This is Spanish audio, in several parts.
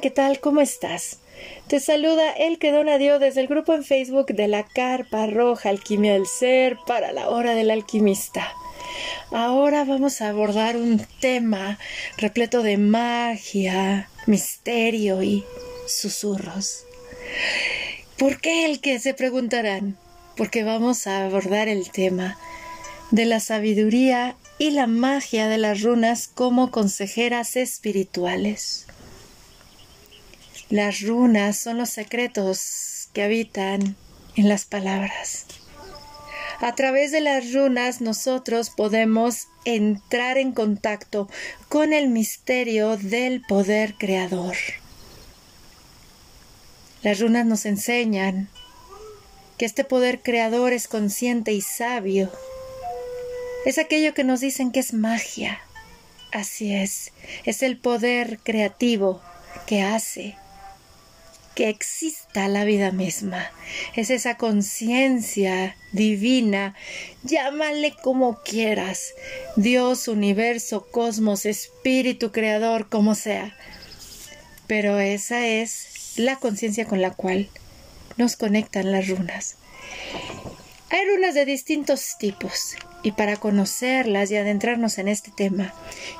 ¿qué tal? ¿Cómo estás? Te saluda el que dona Dios desde el grupo en Facebook de la Carpa Roja Alquimia del Ser para la Hora del Alquimista. Ahora vamos a abordar un tema repleto de magia, misterio y susurros. ¿Por qué el que se preguntarán? Porque vamos a abordar el tema de la sabiduría y la magia de las runas como consejeras espirituales. Las runas son los secretos que habitan en las palabras. A través de las runas nosotros podemos entrar en contacto con el misterio del poder creador. Las runas nos enseñan que este poder creador es consciente y sabio. Es aquello que nos dicen que es magia. Así es, es el poder creativo que hace que exista la vida misma. Es esa conciencia divina, llámale como quieras, Dios, universo, cosmos, espíritu creador, como sea. Pero esa es la conciencia con la cual nos conectan las runas. Hay runas de distintos tipos y para conocerlas y adentrarnos en este tema,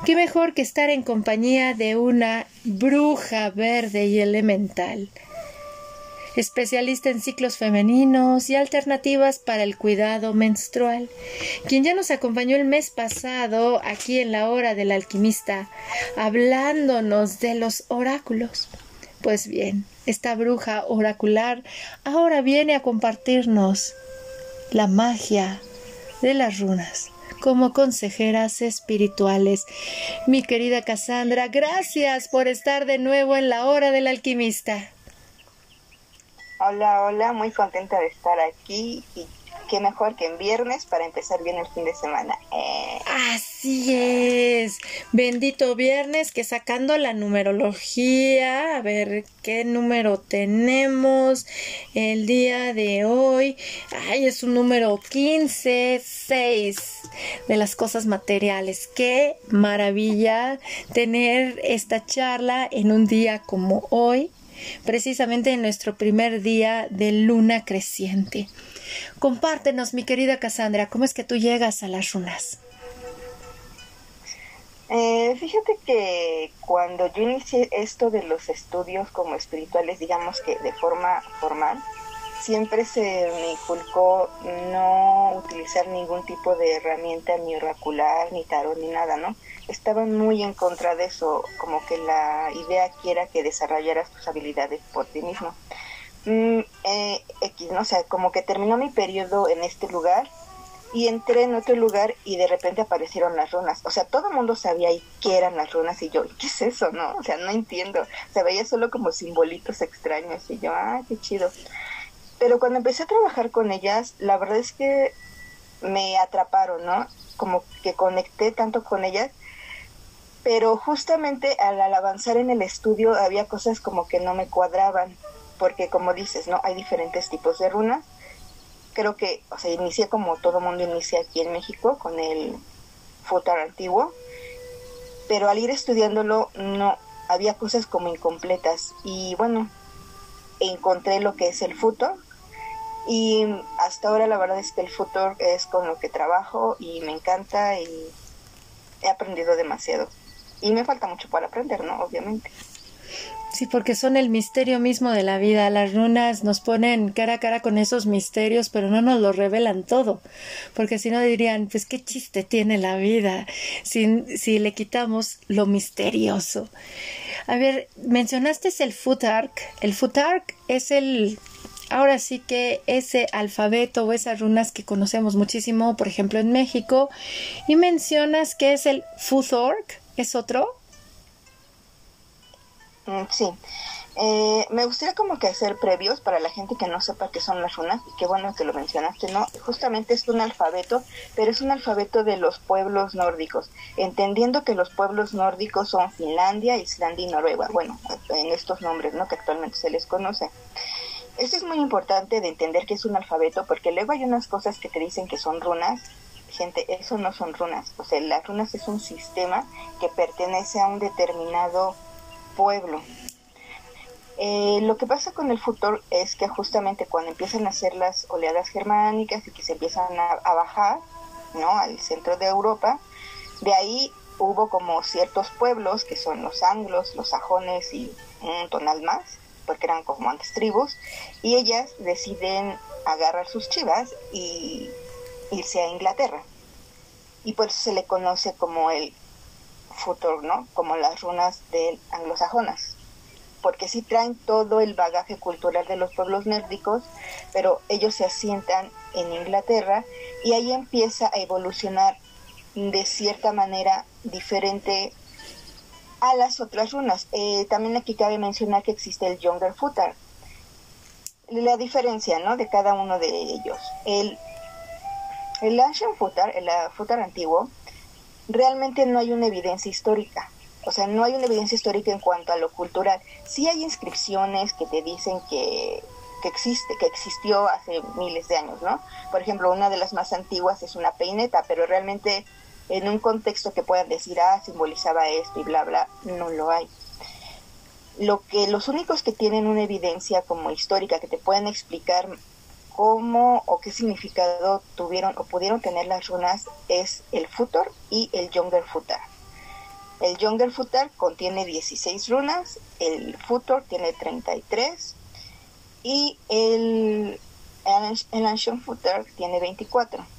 qué mejor que estar en compañía de una bruja verde y elemental especialista en ciclos femeninos y alternativas para el cuidado menstrual, quien ya nos acompañó el mes pasado aquí en la hora del alquimista, hablándonos de los oráculos. Pues bien, esta bruja oracular ahora viene a compartirnos la magia de las runas como consejeras espirituales. Mi querida Cassandra, gracias por estar de nuevo en la hora del alquimista. Hola, hola, muy contenta de estar aquí y qué mejor que en viernes para empezar bien el fin de semana. Eh. Así es, bendito viernes que sacando la numerología, a ver qué número tenemos el día de hoy. Ay, es un número 15, 6 de las cosas materiales. Qué maravilla tener esta charla en un día como hoy precisamente en nuestro primer día de luna creciente. Compártenos, mi querida Cassandra, ¿cómo es que tú llegas a las runas? Eh, fíjate que cuando yo inicié esto de los estudios como espirituales, digamos que de forma formal, siempre se me inculcó no utilizar ningún tipo de herramienta ni oracular, ni tarot, ni nada, ¿no? Estaban muy en contra de eso, como que la idea quiera que desarrollaras tus habilidades por ti mismo. Mm, eh, X, ¿no? O sea, como que terminó mi periodo en este lugar y entré en otro lugar y de repente aparecieron las runas. O sea, todo el mundo sabía qué eran las runas y yo, ¿qué es eso, no? O sea, no entiendo. Se veía solo como simbolitos extraños y yo, ah, qué chido. Pero cuando empecé a trabajar con ellas, la verdad es que me atraparon, ¿no? Como que conecté tanto con ellas, pero justamente al, avanzar en el estudio había cosas como que no me cuadraban, porque como dices, ¿no? Hay diferentes tipos de runas. Creo que, o sea, inicié como todo mundo inicia aquí en México con el futar antiguo, pero al ir estudiándolo no había cosas como incompletas y bueno, encontré lo que es el futo, y hasta ahora la verdad es que el futuro es con lo que trabajo y me encanta y he aprendido demasiado. Y me falta mucho para aprender, ¿no? Obviamente. Sí, porque son el misterio mismo de la vida. Las runas nos ponen cara a cara con esos misterios, pero no nos lo revelan todo. Porque si no dirían, pues qué chiste tiene la vida si, si le quitamos lo misterioso. A ver, mencionaste el Futark. El Futark es el ahora sí que ese alfabeto o esas runas que conocemos muchísimo, por ejemplo en México, y mencionas que es el Futhork, ¿es otro? Mm, sí. Eh, me gustaría como que hacer previos para la gente que no sepa qué son las runas, y qué bueno que lo mencionaste, ¿no? Justamente es un alfabeto, pero es un alfabeto de los pueblos nórdicos, entendiendo que los pueblos nórdicos son Finlandia, Islandia y Noruega, bueno, en estos nombres, ¿no? Que actualmente se les conoce. Esto es muy importante de entender que es un alfabeto porque luego hay unas cosas que te dicen que son runas. Gente, eso no son runas. O sea, las runas es un sistema que pertenece a un determinado pueblo. Eh, lo que pasa con el futuro es que justamente cuando empiezan a hacer las oleadas germánicas y que se empiezan a, bajar, ¿no? Al centro de Europa, de ahí hubo como ciertos pueblos que son los anglos, los sajones y un tonal más, porque eran como antes tribus, y ellas deciden agarrar sus chivas y irse a Inglaterra. Y por eso se le conoce como el futuro, ¿no? Como las runas del anglosajonas porque sí traen todo el bagaje cultural de los pueblos nórdicos, pero ellos se asientan en Inglaterra y ahí empieza a evolucionar de cierta manera diferente a las otras runas. Eh, también aquí cabe mencionar que existe el Younger Futar. La diferencia ¿no? de cada uno de ellos. El, el Ancient Futar, el Futar antiguo, realmente no hay una evidencia histórica o sea, no hay una evidencia histórica en cuanto a lo cultural. Sí hay inscripciones que te dicen que, existe, que existió hace miles de años, ¿no? Por ejemplo, una de las más antiguas es una peineta, pero realmente en un contexto que puedan decir, ah, simbolizaba esto y bla, bla, no lo hay. Lo que los únicos que tienen una evidencia como histórica que te pueden explicar cómo o qué significado tuvieron o pudieron tener las runas es el Futor y el Younger Futar. El Younger Futar contiene 16 runas, el Futor tiene 33 y el, el Ancient Futar tiene 24.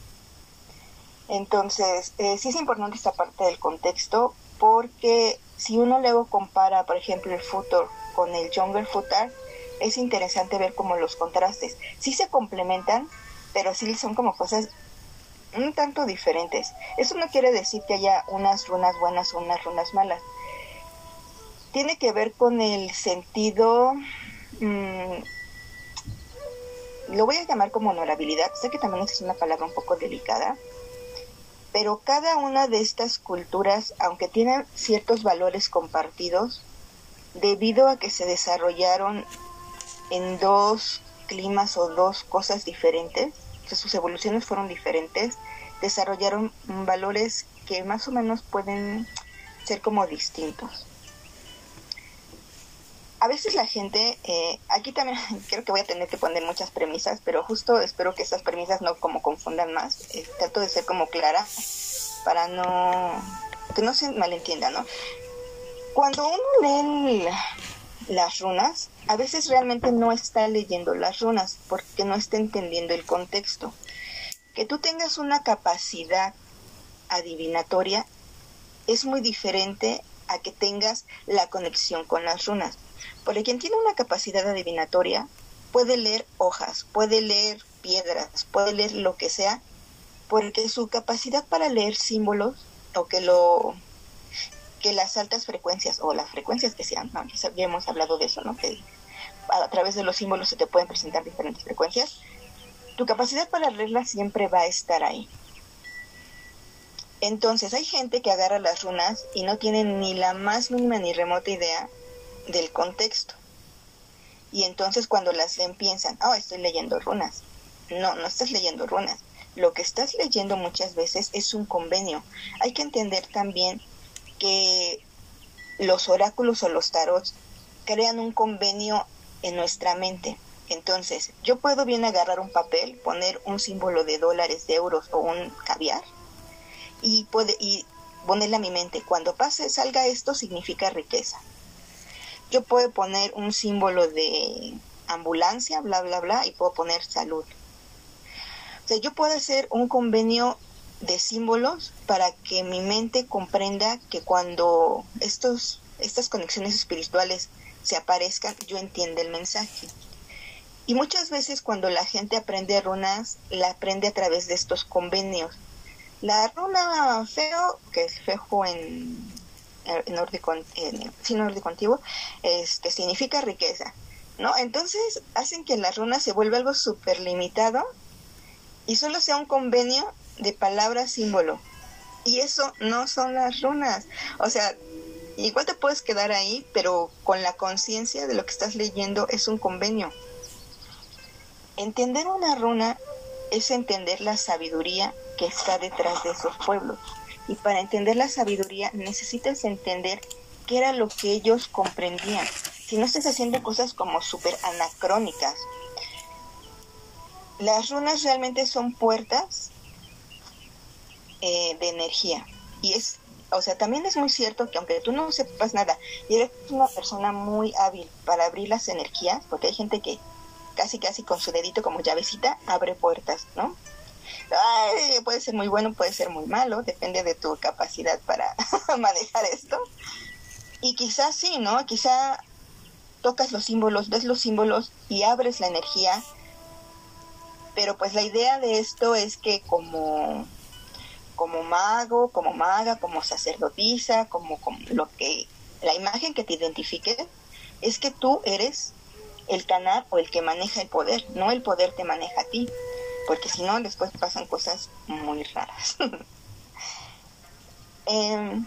Entonces, eh, sí es importante esta parte del contexto porque si uno luego compara, por ejemplo, el Futor con el Younger Futar, es interesante ver como los contrastes. Sí se complementan, pero sí son como cosas un tanto diferentes. Eso no quiere decir que haya unas runas buenas o unas runas malas. Tiene que ver con el sentido, mm, lo voy a llamar como honorabilidad, sé que también es una palabra un poco delicada, pero cada una de estas culturas, aunque tienen ciertos valores compartidos, debido a que se desarrollaron en dos climas o dos cosas diferentes, sus evoluciones fueron diferentes, desarrollaron valores que más o menos pueden ser como distintos. A veces la gente, eh, aquí también creo que voy a tener que poner muchas premisas, pero justo espero que esas premisas no como confundan más. Eh, trato de ser como clara para no que no se malentienda, ¿no? Cuando uno lee las runas, a veces realmente no está leyendo las runas porque no está entendiendo el contexto. Que tú tengas una capacidad adivinatoria es muy diferente a que tengas la conexión con las runas. Porque quien tiene una capacidad adivinatoria puede leer hojas, puede leer piedras, puede leer lo que sea, porque su capacidad para leer símbolos o que lo que las altas frecuencias o las frecuencias que sean, ya hemos hablado de eso, ¿no? Que a través de los símbolos se te pueden presentar diferentes frecuencias, tu capacidad para leerlas siempre va a estar ahí. Entonces hay gente que agarra las runas y no tiene ni la más mínima ni remota idea del contexto. Y entonces cuando las leen piensan, oh, estoy leyendo runas. No, no estás leyendo runas. Lo que estás leyendo muchas veces es un convenio. Hay que entender también que los oráculos o los tarots crean un convenio en nuestra mente. Entonces, yo puedo bien agarrar un papel, poner un símbolo de dólares, de euros o un caviar y, puede, y ponerle a mi mente, cuando pase, salga esto, significa riqueza. Yo puedo poner un símbolo de ambulancia, bla, bla, bla, y puedo poner salud. O sea, yo puedo hacer un convenio de símbolos para que mi mente comprenda que cuando estos, estas conexiones espirituales se aparezcan, yo entienda el mensaje. Y muchas veces cuando la gente aprende runas, la aprende a través de estos convenios. La runa feo, que es fejo en, en nórdico, en, nórdico antiguo, este, significa riqueza. ¿no? Entonces hacen que la runa se vuelva algo súper limitado y solo sea un convenio de palabra símbolo. Y eso no son las runas. O sea, igual te puedes quedar ahí, pero con la conciencia de lo que estás leyendo es un convenio. Entender una runa es entender la sabiduría que está detrás de esos pueblos. Y para entender la sabiduría necesitas entender qué era lo que ellos comprendían, si no estés haciendo cosas como súper anacrónicas. Las runas realmente son puertas eh, de energía. Y es, o sea, también es muy cierto que aunque tú no sepas nada y eres una persona muy hábil para abrir las energías, porque hay gente que casi casi con su dedito como llavecita abre puertas, ¿no? Puede ser muy bueno, puede ser muy malo, depende de tu capacidad para manejar esto. Y quizás sí, ¿no? Quizá tocas los símbolos, ves los símbolos y abres la energía. Pero pues la idea de esto es que como como mago, como maga, como sacerdotisa, como, como lo que la imagen que te identifique es que tú eres el canal o el que maneja el poder, no el poder te maneja a ti, porque si no después pasan cosas muy raras. Em,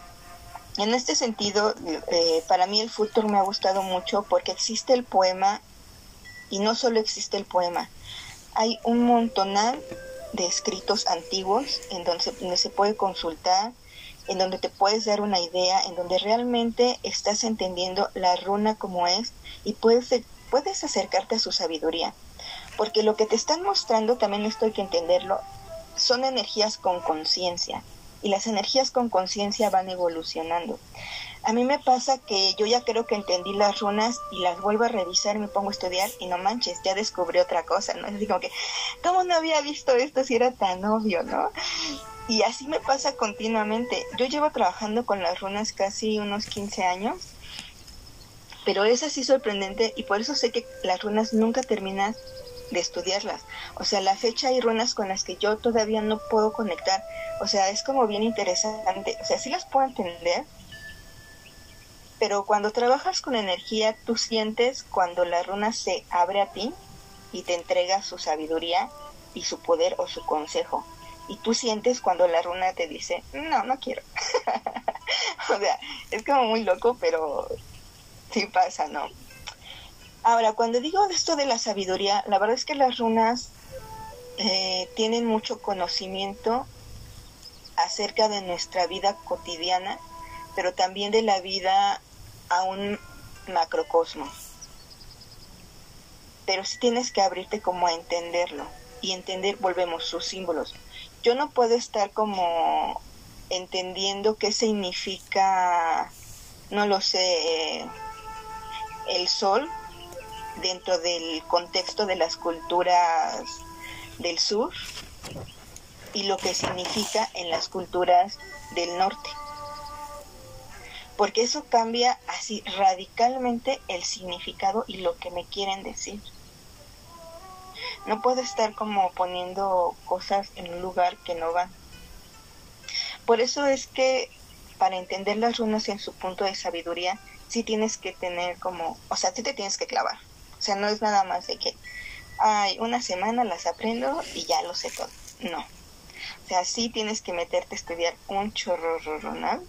en este sentido, eh, para mí el futuro me ha gustado mucho porque existe el poema y no solo existe el poema, hay un montonal de escritos antiguos en donde se, donde se puede consultar, en donde te puedes dar una idea, en donde realmente estás entendiendo la runa como es y puedes, puedes acercarte a su sabiduría. Porque lo que te están mostrando, también esto hay que entenderlo, son energías con conciencia y las energías con conciencia van evolucionando. A mí me pasa que yo ya creo que entendí las runas y las vuelvo a revisar me pongo a estudiar y no manches, ya descubrí otra cosa, ¿no? Es así como que, ¿cómo no había visto esto si era tan obvio, ¿no? Y así me pasa continuamente. Yo llevo trabajando con las runas casi unos 15 años, pero es así sorprendente y por eso sé que las runas nunca terminan de estudiarlas. O sea, la fecha hay runas con las que yo todavía no puedo conectar. O sea, es como bien interesante. O sea, sí las puedo entender, pero cuando trabajas con energía, tú sientes cuando la runa se abre a ti y te entrega su sabiduría y su poder o su consejo. Y tú sientes cuando la runa te dice, no, no quiero. o sea, es como muy loco, pero sí pasa, ¿no? Ahora, cuando digo esto de la sabiduría, la verdad es que las runas eh, tienen mucho conocimiento acerca de nuestra vida cotidiana, pero también de la vida a un macrocosmos. Pero sí tienes que abrirte como a entenderlo y entender, volvemos, sus símbolos. Yo no puedo estar como entendiendo qué significa, no lo sé, el sol dentro del contexto de las culturas del sur y lo que significa en las culturas del norte porque eso cambia así radicalmente el significado y lo que me quieren decir. No puedo estar como poniendo cosas en un lugar que no van. Por eso es que para entender las runas en su punto de sabiduría, sí tienes que tener como, o sea, sí te tienes que clavar. O sea, no es nada más de que, ay, una semana las aprendo y ya lo sé todo. No. O sea, sí tienes que meterte a estudiar un chorro runal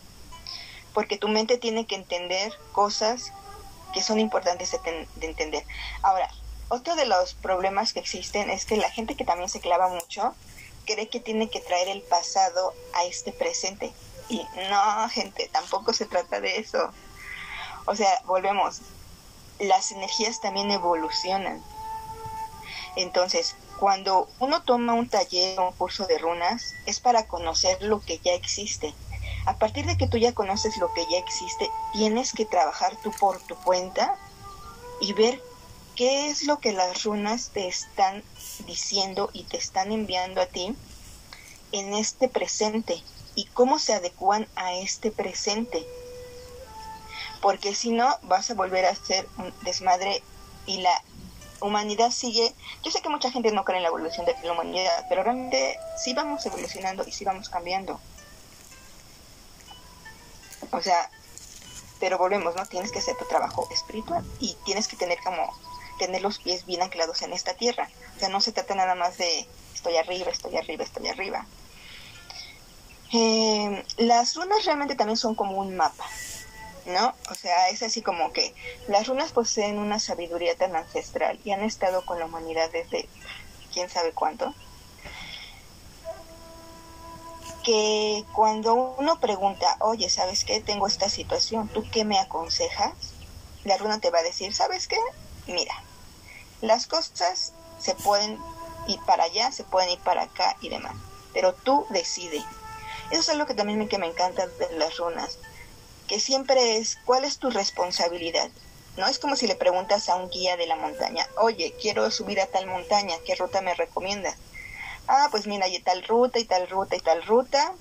porque tu mente tiene que entender cosas que son importantes de, entender. Ahora, otro de los problemas que existen es que la gente que también se clava mucho cree que tiene que traer el pasado a este presente. Y no, gente, tampoco se trata de eso. O sea, volvemos, las energías también evolucionan. Entonces, cuando uno toma un taller o un curso de runas, es para conocer lo que ya existe a partir de que tú ya conoces lo que ya existe, tienes que trabajar tú por tu cuenta y ver qué es lo que las runas te están diciendo y te están enviando a ti en este presente y cómo se adecuan a este presente. Porque si no, vas a volver a ser un desmadre y la humanidad sigue. Yo sé que mucha gente no cree en la evolución de la humanidad, pero realmente sí vamos evolucionando y sí vamos cambiando. O sea, pero volvemos, ¿no? Tienes que hacer tu trabajo espiritual y tienes que tener como, tener los pies bien anclados en esta tierra. O sea, no se trata nada más de estoy arriba, estoy arriba, estoy arriba. Eh, las runas realmente también son como un mapa, ¿no? O sea, es así como que las runas poseen una sabiduría tan ancestral y han estado con la humanidad desde quién sabe cuánto que cuando uno pregunta, oye, ¿sabes qué? Tengo esta situación, ¿tú qué me aconsejas? la runa te va a decir, ¿sabes qué? Mira, las cosas se pueden ir para allá, se pueden ir para acá y demás, pero tú decides. Eso es algo que también me, que me encanta de las runas, que siempre es, ¿cuál es tu responsabilidad? No es como si le preguntas a un guía de la montaña, oye, quiero subir a tal montaña, ¿qué ruta me recomiendas? Ah, pues mira, hay tal ruta y tal ruta y tal ruta.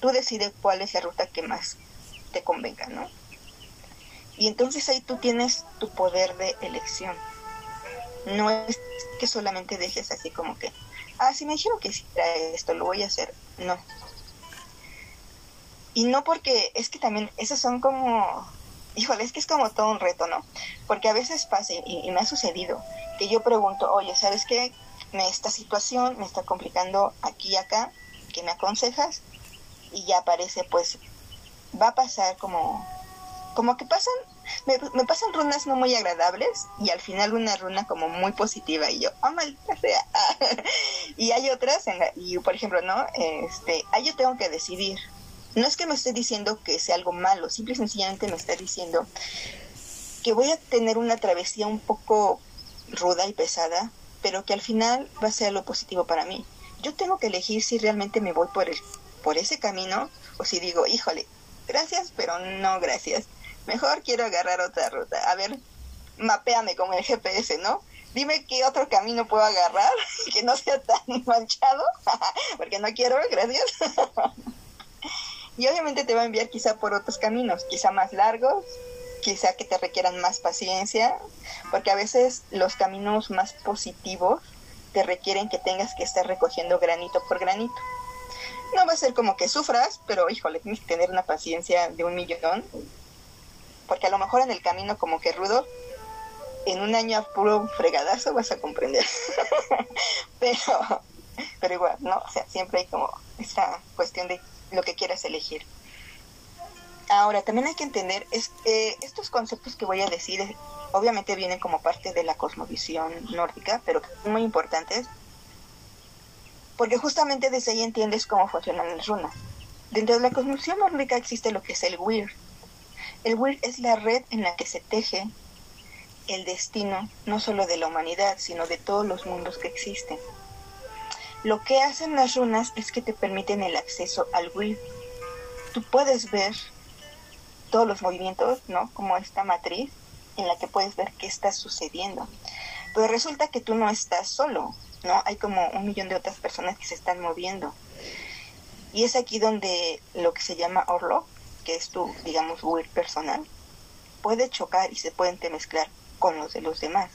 Tú decides cuál es la ruta que más te convenga, ¿no? Y entonces ahí tú tienes tu poder de elección. No es que solamente dejes así como que, ah, si me dijeron que hiciera esto, lo voy a hacer. No. Y no porque, es que también, esos son como, híjole, es que es como todo un reto, ¿no? Porque a veces pasa, y, me ha sucedido, que yo pregunto, oye, ¿sabes qué? Esta situación me está complicando aquí y acá, ¿qué me aconsejas? Y ya aparece, pues, va a pasar como como que pasan, me, pasan runas no muy agradables y al final una runa como muy positiva y yo, oh maldita sea. y hay otras, en y por ejemplo, ¿no? Este, ahí yo tengo que decidir. No es que me esté diciendo que sea algo malo, simple y sencillamente me está diciendo que voy a tener una travesía un poco ruda y pesada, pero que al final va a ser lo positivo para mí. Yo tengo que elegir si realmente me voy por el, por ese camino o si digo, híjole, gracias, pero no gracias mejor quiero agarrar otra ruta. A ver, mapeame con el GPS, ¿no? Dime qué otro camino puedo agarrar que no sea tan manchado, porque no quiero, gracias. Y obviamente te va a enviar quizá por otros caminos, quizá más largos, quizá que te requieran más paciencia, porque a veces los caminos más positivos te requieren que tengas que estar recogiendo granito por granito. No va a ser como que sufras, pero híjole, tienes que tener una paciencia de un millón porque a lo mejor en el camino como que rudo, en un año a puro fregadazo vas a comprender. pero, pero igual, ¿no? O sea, siempre hay como esa cuestión de lo que quieras elegir. Ahora, también hay que entender es que estos conceptos que voy a decir obviamente vienen como parte de la cosmovisión nórdica, pero son muy importantes porque justamente desde ahí entiendes cómo funcionan las runas. Dentro de la cosmovisión nórdica existe lo que es el Weir, el WIR es la red en la que se teje el destino no solo de la humanidad, sino de todos los mundos que existen. Lo que hacen las runas es que te permiten el acceso al WIR. Tú puedes ver todos los movimientos, ¿no? Como esta matriz en la que puedes ver qué está sucediendo. Pero resulta que tú no estás solo, ¿no? Hay como un millón de otras personas que se están moviendo. Y es aquí donde lo que se llama Orlok que es tu, digamos, weird personal, puede chocar y se pueden mezclar con los de los demás.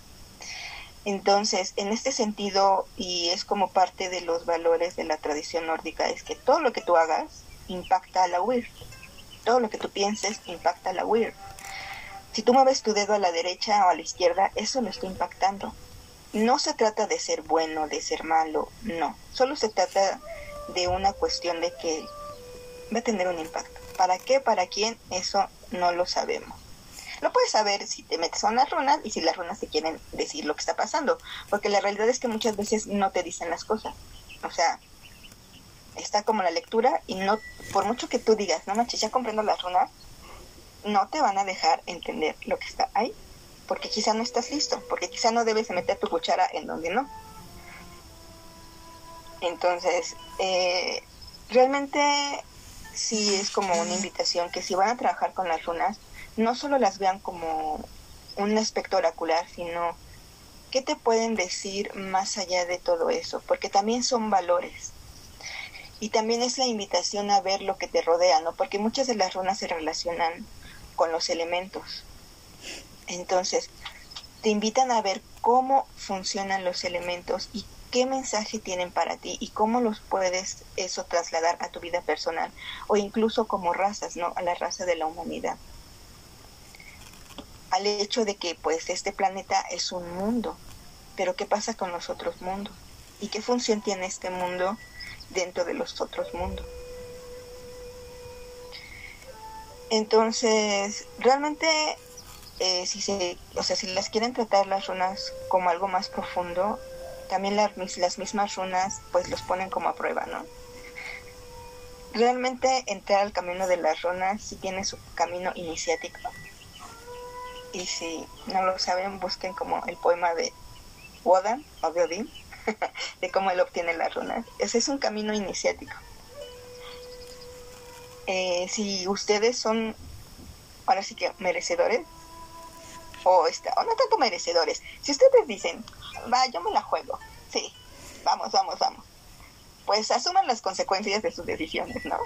Entonces, en este sentido, y es como parte de los valores de la tradición nórdica, es que todo lo que tú hagas impacta a la weird. Todo lo que tú pienses impacta a la weird. Si tú mueves tu dedo a la derecha o a la izquierda, eso lo está impactando. No se trata de ser bueno, de ser malo, no. Solo se trata de una cuestión de que va a tener un impacto. ¿Para qué? ¿Para quién? Eso no lo sabemos. Lo puedes saber si te metes con las runas y si las runas te quieren decir lo que está pasando. Porque la realidad es que muchas veces no te dicen las cosas. O sea, está como la lectura y no, por mucho que tú digas, no manches, ya comprendo las runas, no te van a dejar entender lo que está ahí. Porque quizá no estás listo, porque quizá no debes meter tu cuchara en donde no. Entonces, eh, realmente sí es como una invitación que si van a trabajar con las runas, no solo las vean como un aspecto oracular, sino qué te pueden decir más allá de todo eso, porque también son valores. Y también es la invitación a ver lo que te rodea, ¿no? Porque muchas de las runas se relacionan con los elementos. Entonces, te invitan a ver cómo funcionan los elementos y qué mensaje tienen para ti y cómo los puedes eso trasladar a tu vida personal o incluso como razas, ¿no? A la raza de la humanidad. Al hecho de que pues este planeta es un mundo, pero ¿qué pasa con los otros mundos? ¿Y qué función tiene este mundo dentro de los otros mundos? Entonces, realmente eh, si se, o sea, si las quieren tratar las runas como algo más profundo, también las, las mismas runas pues los ponen como a prueba, ¿no? Realmente entrar al camino de las runas sí tiene su camino iniciático. Y si no lo saben, busquen como el poema de Wodan o de Odín, de cómo él obtiene las runas. Ese es un camino iniciático. Eh, si ustedes son, ahora sí que merecedores, o, está, o no tanto merecedores, si ustedes dicen, va, yo me la juego, sí, vamos, vamos, vamos, pues asuman las consecuencias de sus decisiones, ¿no?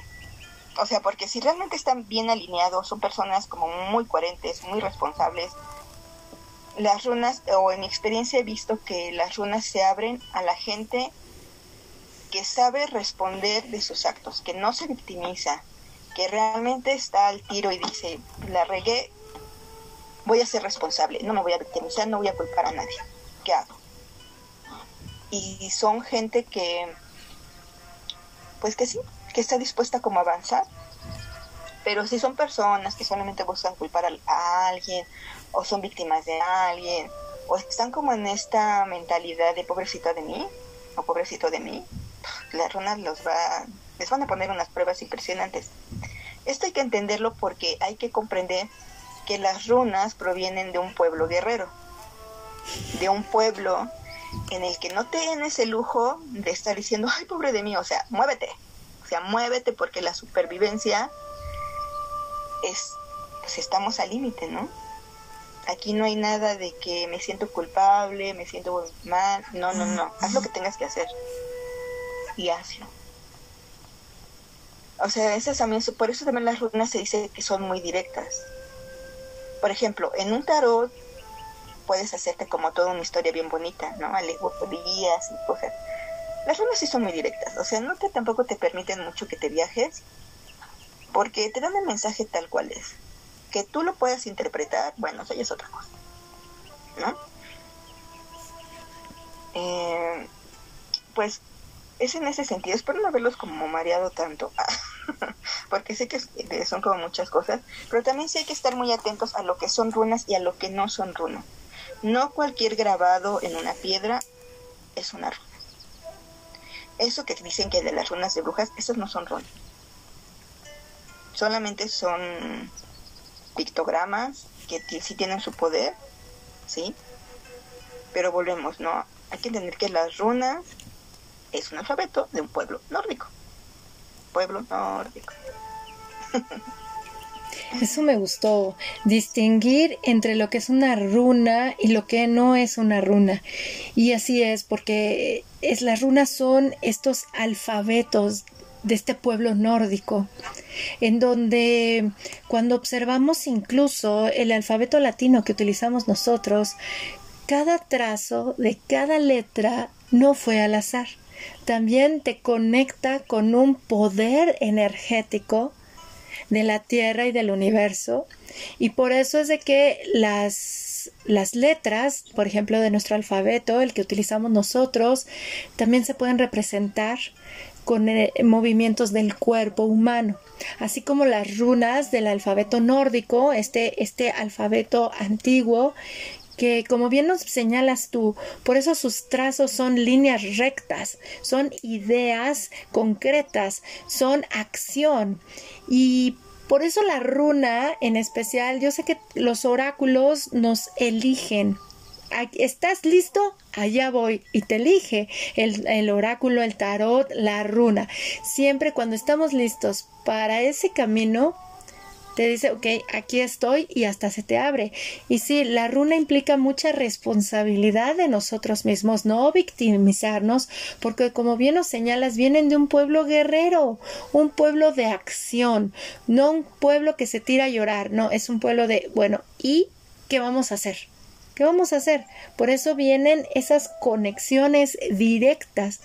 O sea, porque si realmente están bien alineados, son personas como muy coherentes, muy responsables, las runas, o en mi experiencia he visto que las runas se abren a la gente que sabe responder de sus actos, que no se victimiza, que realmente está al tiro y dice, la regué, voy a ser responsable, no me voy a victimizar, no voy a culpar a nadie. ¿Qué hago? Y son gente que, pues que sí, que está dispuesta como a avanzar. Pero si son personas que solamente buscan culpar a, alguien, o son víctimas de alguien, o están como en esta mentalidad de pobrecito de mí, o pobrecito de mí, las runas los va, les van a poner unas pruebas impresionantes. Esto hay que entenderlo porque hay que comprender que las runas provienen de un pueblo guerrero, de un pueblo en el que no tienes el lujo de estar diciendo, ay, pobre de mí, o sea, muévete, o sea, muévete porque la supervivencia es, pues estamos al límite, ¿no? Aquí no hay nada de que me siento culpable, me siento mal, no, no, no, haz lo que tengas que hacer y hazlo. O sea, esas también, por eso también las runas se dice que son muy directas. Por ejemplo, en un tarot puedes hacerte como toda una historia bien bonita, ¿no? Alegorías y cosas. Las runas sí son muy directas, o sea, no te tampoco te permiten mucho que te viajes, porque te dan el mensaje tal cual es. Que tú lo puedas interpretar, bueno, eso ya es otra cosa, ¿no? Eh, pues es en ese sentido, espero no haberlos como mareado tanto, porque sé que son como muchas cosas, pero también sí hay que estar muy atentos a lo que son runas y a lo que no son runas. No cualquier grabado en una piedra es una runa. Eso que dicen que de las runas de brujas, esas no son runas. Solamente son pictogramas que sí tienen su poder, ¿sí? Pero volvemos, ¿no? Hay que entender que las runas es un alfabeto de un pueblo nórdico. Pueblo nórdico. Eso me gustó, distinguir entre lo que es una runa y lo que no es una runa. Y así es, porque es, las runas son estos alfabetos de este pueblo nórdico, en donde cuando observamos incluso el alfabeto latino que utilizamos nosotros, cada trazo de cada letra no fue al azar también te conecta con un poder energético de la Tierra y del universo. Y por eso es de que las, las letras, por ejemplo, de nuestro alfabeto, el que utilizamos nosotros, también se pueden representar con eh, movimientos del cuerpo humano, así como las runas del alfabeto nórdico, este, este alfabeto antiguo que como bien nos señalas tú, por eso sus trazos son líneas rectas, son ideas concretas, son acción y por eso la runa en especial, yo sé que los oráculos nos eligen. ¿Estás listo? Allá voy y te elige el, el oráculo, el tarot, la runa. Siempre cuando estamos listos para ese camino, te dice, ok, aquí estoy y hasta se te abre. Y sí, la runa implica mucha responsabilidad de nosotros mismos, no victimizarnos, porque como bien nos señalas, vienen de un pueblo guerrero, un pueblo de acción, no un pueblo que se tira a llorar, no, es un pueblo de, bueno, ¿y qué vamos a hacer? ¿Qué vamos a hacer? Por eso vienen esas conexiones directas.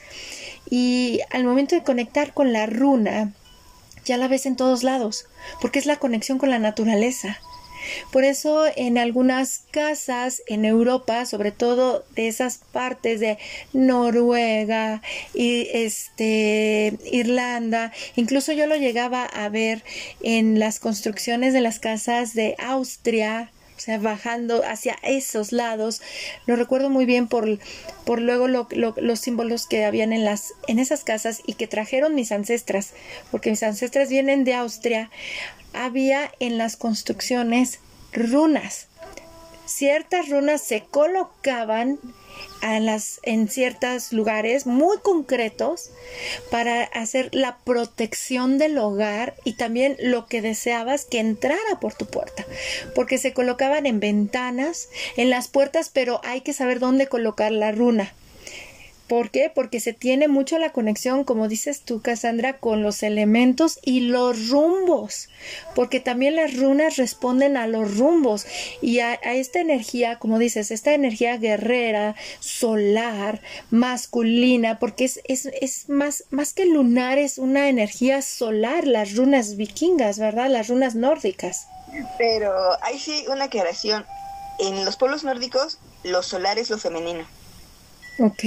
Y al momento de conectar con la runa, ya la ves en todos lados, porque es la conexión con la naturaleza. Por eso en algunas casas en Europa, sobre todo de esas partes de Noruega y este Irlanda, incluso yo lo llegaba a ver en las construcciones de las casas de Austria, sea, bajando hacia esos lados. Lo recuerdo muy bien por, por luego los símbolos que habían en, las, en esas casas y que trajeron mis ancestras, porque mis ancestras vienen de Austria. Había en las construcciones runas ciertas runas se colocaban en ciertos lugares muy concretos para hacer la protección del hogar y también lo que deseabas que entrara por tu puerta, porque se colocaban en ventanas, en las puertas, pero hay que saber dónde colocar la runa. ¿Por qué? Porque se tiene mucho la conexión, como dices tú, Cassandra, con los elementos y los rumbos, porque también las runas responden a los rumbos y a, esta energía, como dices, esta energía guerrera, solar, masculina, porque es, es, es más, más que lunar, es una energía solar, las runas vikingas, ¿verdad? Las runas nórdicas. Pero hay sí una aclaración. En los pueblos nórdicos, lo solar es lo femenino. Ok.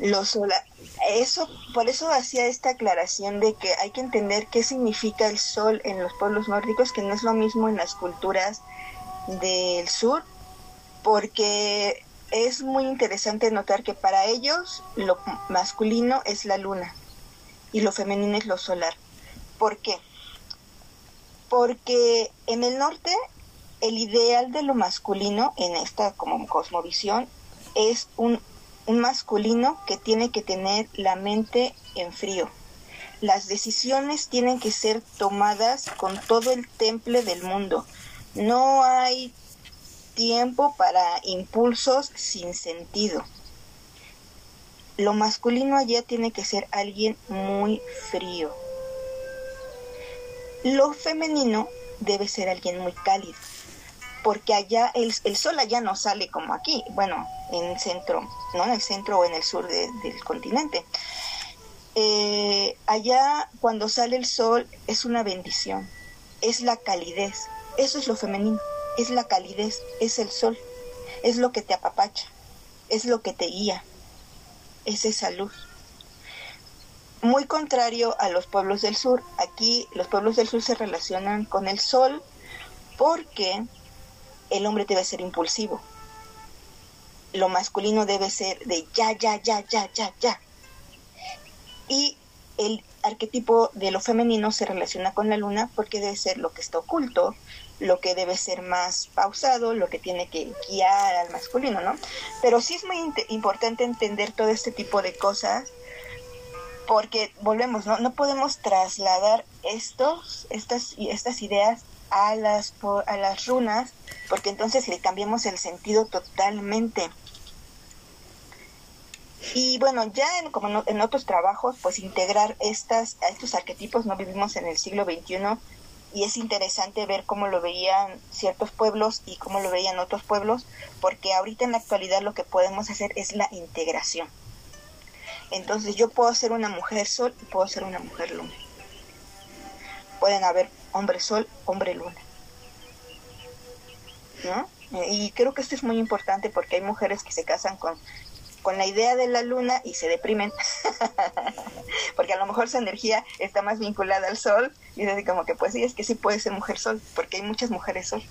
Lo sola eso, por eso hacía esta aclaración de que hay que entender qué significa el sol en los pueblos nórdicos, que no es lo mismo en las culturas del sur, porque es muy interesante notar que para ellos lo masculino es la luna y lo femenino es lo solar. ¿Por qué? Porque en el norte el ideal de lo masculino en esta como cosmovisión es un un masculino que tiene que tener la mente en frío. Las decisiones tienen que ser tomadas con todo el temple del mundo. No hay tiempo para impulsos sin sentido. Lo masculino allá tiene que ser alguien muy frío. Lo femenino debe ser alguien muy cálido porque allá el, sol allá no sale como aquí, bueno, en el centro, ¿no? En el centro o en el sur del continente. Eh, allá cuando sale el sol es una bendición, es la calidez, eso es lo femenino, es la calidez, es el sol, es lo que te apapacha, es lo que te guía, es esa luz. Muy contrario a los pueblos del sur, aquí los pueblos del sur se relacionan con el sol porque el hombre debe ser impulsivo. Lo masculino debe ser de ya, ya, ya, ya, ya, ya. Y el arquetipo de lo femenino se relaciona con la luna porque debe ser lo que está oculto, lo que debe ser más pausado, lo que tiene que guiar al masculino, ¿no? Pero sí es muy importante entender todo este tipo de cosas porque volvemos, ¿no? No podemos trasladar estos, estas, estas ideas a las, a las runas, porque entonces le cambiamos el sentido totalmente. Y bueno, ya en, como en otros trabajos, pues integrar estas, a estos arquetipos, no vivimos en el siglo XXI y es interesante ver cómo lo veían ciertos pueblos y cómo lo veían otros pueblos, porque ahorita en la actualidad lo que podemos hacer es la integración. Entonces yo puedo ser una mujer sol y puedo ser una mujer luna. Pueden haber hombre sol, hombre luna. ¿No? Y creo que esto es muy importante porque hay mujeres que se casan con, con la idea de la luna y se deprimen. porque a lo mejor su energía está más vinculada al sol y es así como que pues sí, es que sí puede ser mujer sol, porque hay muchas mujeres sol.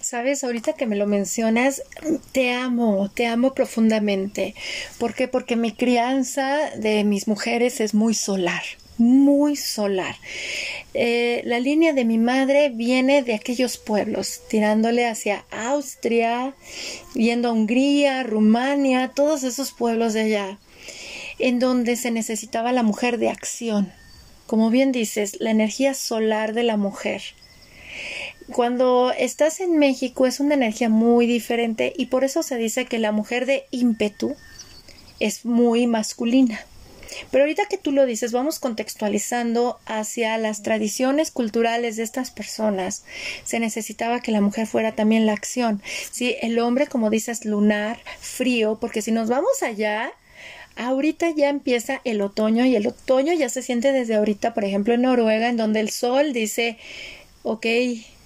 Sabes, ahorita que me lo mencionas, te amo, te amo profundamente. ¿Por qué? Porque mi crianza de mis mujeres es muy solar muy solar. Eh, la línea de mi madre viene de aquellos pueblos, tirándole hacia Austria, viendo a Hungría, Rumania, todos esos pueblos de allá, en donde se necesitaba la mujer de acción. Como bien dices, la energía solar de la mujer. Cuando estás en México es una energía muy diferente y por eso se dice que la mujer de ímpetu es muy masculina pero ahorita que tú lo dices, vamos contextualizando hacia las tradiciones culturales de estas personas. Se necesitaba que la mujer fuera también la acción. Sí, el hombre, como dices, lunar, frío, porque si nos vamos allá, ahorita ya empieza el otoño y el otoño ya se siente desde ahorita, por ejemplo, en Noruega, en donde el sol dice, ok,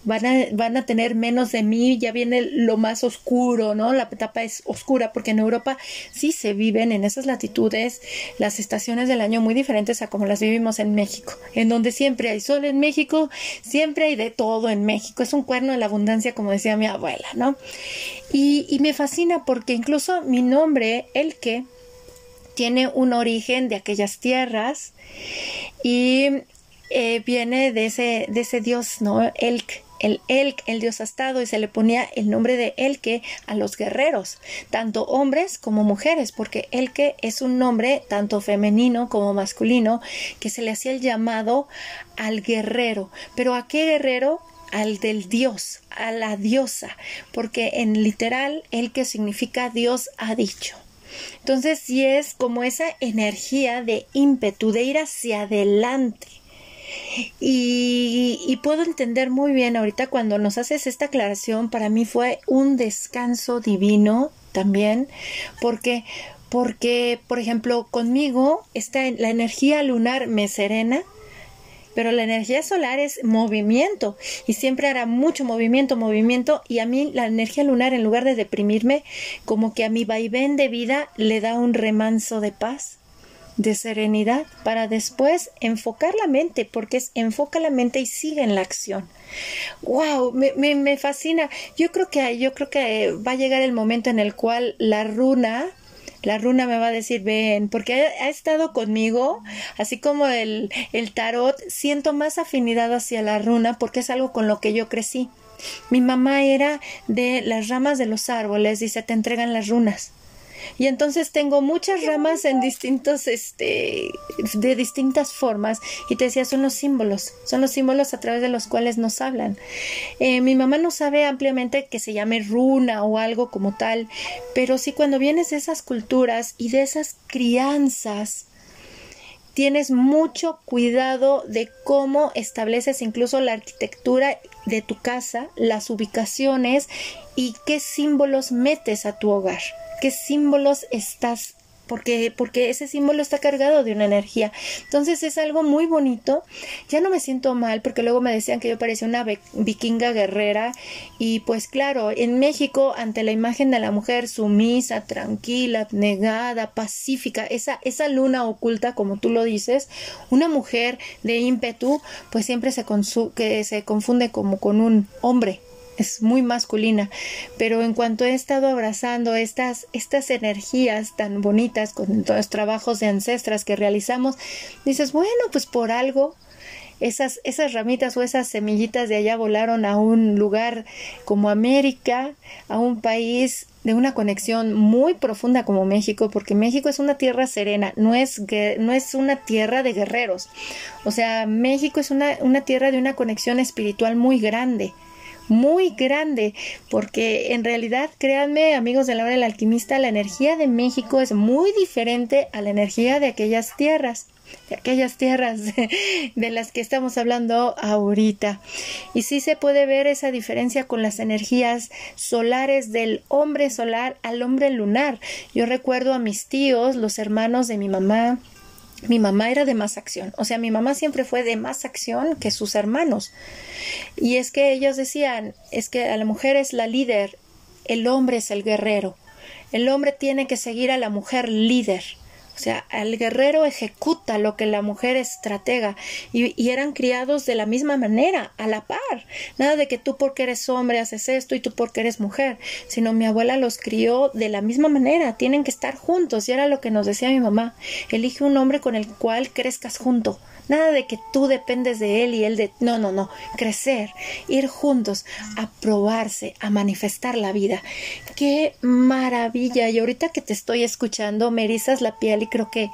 van a, van a tener menos de mí, ya viene lo más oscuro, ¿no? La etapa es oscura, porque en Europa sí se viven en esas latitudes las estaciones del año muy diferentes a como las vivimos en México, en donde siempre hay sol en México, siempre hay de todo en México, es un cuerno de la abundancia, como decía mi abuela, ¿no? Y, y me fascina porque incluso mi nombre, el que, tiene un origen de aquellas tierras y eh, viene de ese, de ese dios, ¿no? Elk, el Elk, el dios astado, y se le ponía el nombre de Elke a los guerreros, tanto hombres como mujeres, porque Elke es un nombre tanto femenino como masculino, que se le hacía el llamado al guerrero. Pero ¿a qué guerrero? al del dios, a la diosa, porque en literal el que significa Dios ha dicho. Entonces, si es como esa energía de ímpetu, de ir hacia adelante. Y, puedo entender muy bien ahorita cuando nos haces esta aclaración, para mí fue un descanso divino también, porque porque por ejemplo conmigo está la energía lunar me serena pero la energía solar es movimiento y siempre hará mucho movimiento, movimiento y a mí la energía lunar en lugar de deprimirme, como que a mi vaivén de vida le da un remanso de paz de serenidad para después enfocar la mente, porque es enfoca la mente y sigue en la acción. Wow, me, me, fascina. Yo creo que yo creo que va a llegar el momento en el cual la runa la runa me va a decir ven, porque ha, estado conmigo, así como el, el tarot, siento más afinidad hacia la runa porque es algo con lo que yo crecí. Mi mamá era de las ramas de los árboles y se te entregan las runas y entonces tengo muchas ramas en distintos, este, de distintas formas y te decía, son los símbolos, son los símbolos a través de los cuales nos hablan. Eh, mi mamá no sabe ampliamente que se llame runa o algo como tal, pero sí cuando vienes de esas culturas y de esas crianzas, tienes mucho cuidado de cómo estableces incluso la arquitectura de tu casa, las ubicaciones y qué símbolos metes a tu hogar qué símbolos estás porque, porque ese símbolo está cargado de una energía. Entonces es algo muy bonito. Ya no me siento mal porque luego me decían que yo parecía una vikinga guerrera y pues claro, en México ante la imagen de la mujer sumisa, tranquila, negada, pacífica, esa, esa luna oculta como tú lo dices, una mujer de ímpetu pues siempre se, que se confunde como con un hombre es muy masculina, pero en cuanto he estado abrazando estas, estas energías tan bonitas con los trabajos de ancestras que realizamos, dices, bueno, pues por algo esas, esas ramitas o esas semillitas de allá volaron a un lugar como América, a un país de una conexión muy profunda como México, porque México es una tierra serena, no es, no es una tierra de guerreros. O sea, México es una, una tierra de una conexión espiritual muy grande muy grande, porque en realidad, créanme, amigos de la hora del alquimista, la energía de México es muy diferente a la energía de aquellas tierras de aquellas tierras de, las que estamos hablando ahorita. Y sí se puede ver esa diferencia con las energías solares del hombre solar al hombre lunar. Yo recuerdo a mis tíos, los hermanos de mi mamá, mi mamá era de más acción, o sea, mi mamá siempre fue de más acción que sus hermanos. Y es que ellos decían, es que a la mujer es la líder, el hombre es el guerrero. El hombre tiene que seguir a la mujer líder. O sea, el guerrero ejecuta lo que la mujer estratega y, eran criados de la misma manera, a la par. Nada de que tú porque eres hombre haces esto y tú porque eres mujer, sino mi abuela los crió de la misma manera, tienen que estar juntos y era lo que nos decía mi mamá, elige un hombre con el cual crezcas junto, Nada de que tú dependes de él y él de... No, no, no. Crecer, ir juntos, a probarse, a manifestar la vida. Qué maravilla. Y ahorita que te estoy escuchando, me erizas la piel y creo que,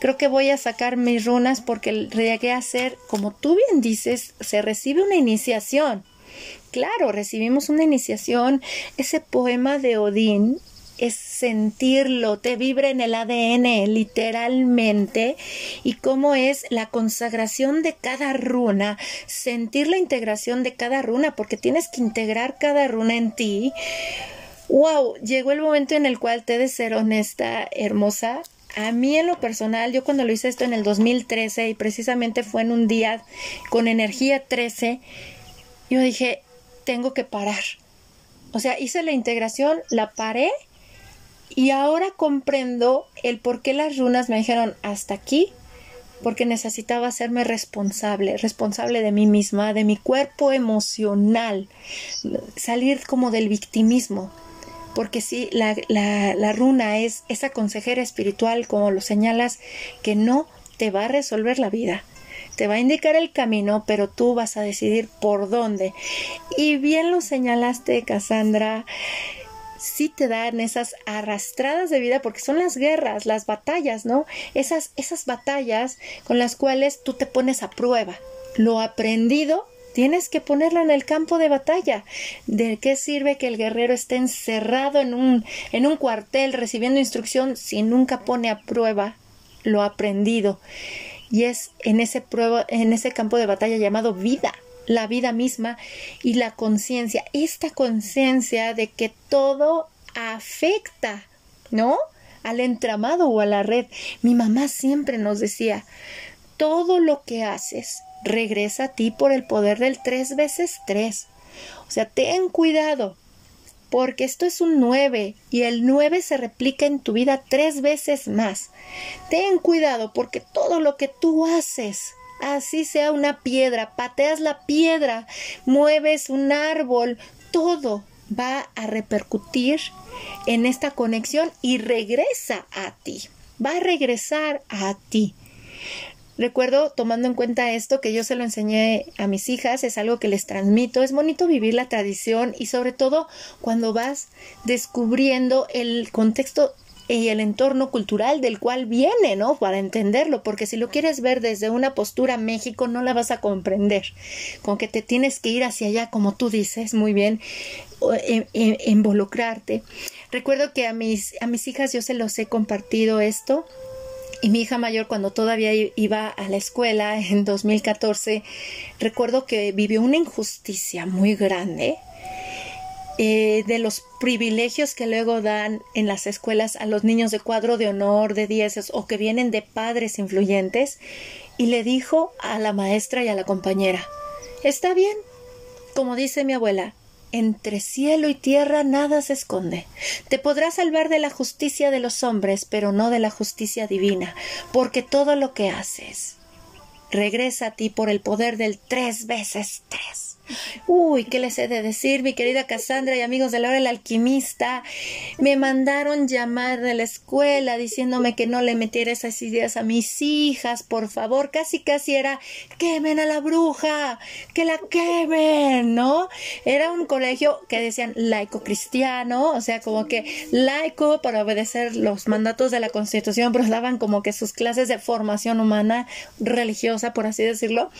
creo que voy a sacar mis runas porque llegué a ser, como tú bien dices, se recibe una iniciación. Claro, recibimos una iniciación. Ese poema de Odín es sentirlo, te vibra en el ADN literalmente y cómo es la consagración de cada runa, sentir la integración de cada runa, porque tienes que integrar cada runa en ti. Wow, llegó el momento en el cual te de ser honesta, hermosa. A mí en lo personal, yo cuando lo hice esto en el 2013 y precisamente fue en un día con energía 13, yo dije, tengo que parar. O sea, hice la integración, la paré y ahora comprendo el por qué las runas me dijeron hasta aquí, porque necesitaba hacerme responsable, responsable de mí misma, de mi cuerpo emocional, salir como del victimismo. Porque sí, la, la, la runa es esa consejera espiritual, como lo señalas, que no te va a resolver la vida te va a indicar el camino, pero tú vas a decidir por dónde. Y bien lo señalaste, Cassandra, sí te dan esas arrastradas de vida porque son las guerras, las batallas, ¿no? Esas, esas batallas con las cuales tú te pones a prueba. Lo aprendido Tienes que ponerlo en el campo de batalla. ¿De qué sirve que el guerrero esté encerrado en un, en un cuartel recibiendo instrucción si nunca pone a prueba lo aprendido? Y es en ese, prueba, en ese campo de batalla llamado vida la vida misma y la conciencia, esta conciencia de que todo afecta, ¿no? Al entramado o a la red. Mi mamá siempre nos decía, todo lo que haces regresa a ti por el poder del tres veces tres. O sea, ten cuidado, porque esto es un nueve y el nueve se replica en tu vida tres veces más. Ten cuidado porque todo lo que tú haces así sea una piedra, pateas la piedra, mueves un árbol, todo va a repercutir en esta conexión y regresa a ti, va a regresar a ti. Recuerdo, tomando en cuenta esto, que yo se lo enseñé a mis hijas, es algo que les transmito, es bonito vivir la tradición y sobre todo cuando vas descubriendo el contexto y el entorno cultural del cual viene, ¿no? Para entenderlo, porque si lo quieres ver desde una postura México no la vas a comprender, con que te tienes que ir hacia allá, como tú dices, muy bien, e, e, involucrarte. Recuerdo que a mis, a mis hijas yo se los he compartido esto, y mi hija mayor, cuando todavía iba a la escuela en 2014, recuerdo que vivió una injusticia muy grande eh, de los privilegios que luego dan en las escuelas a los niños de cuadro de honor, de dieces o que vienen de padres influyentes, y le dijo a la maestra y a la compañera Está bien, como dice mi abuela, entre cielo y tierra nada se esconde. Te podrás salvar de la justicia de los hombres, pero no de la justicia divina, porque todo lo que haces regresa a ti por el poder del tres veces tres. Uy, ¿qué les he de decir, mi querida Cassandra y amigos de la hora del alquimista? Me mandaron llamar de la escuela diciéndome que no le metiera esas ideas a mis hijas, por favor. Casi, casi era, quemen a la bruja, que la quemen, ¿no? Era un colegio que decían laico cristiano, o sea, como que laico para obedecer los mandatos de la Constitución, pero daban como que sus clases de formación humana religiosa, por así decirlo.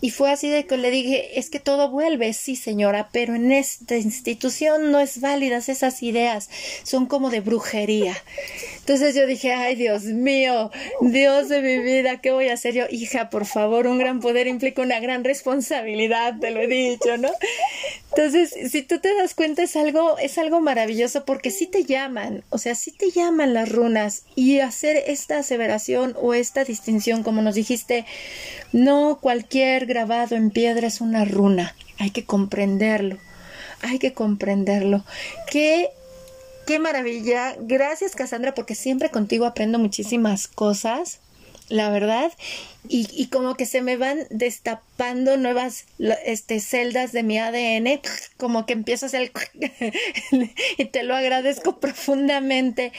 Y fue así de que le dije, es que todo vuelve, sí señora, pero en esta institución no es válidas esas ideas, son como de brujería. Entonces yo dije, ay Dios mío, Dios de mi vida, ¿qué voy a hacer yo? Hija, por favor, un gran poder implica una gran responsabilidad, te lo he dicho, ¿no? Entonces, si tú te das cuenta, es algo, es algo maravilloso porque sí te llaman, o sea, sí te llaman las runas y hacer esta aseveración o esta distinción, como nos dijiste, no cualquier grabado en piedra es una runa, hay que comprenderlo, hay que comprenderlo. Qué, qué maravilla. Gracias, Cassandra, porque siempre contigo aprendo muchísimas cosas la verdad, y, y, como que se me van destapando nuevas este, celdas de mi ADN, como que empiezo a hacer y te lo agradezco profundamente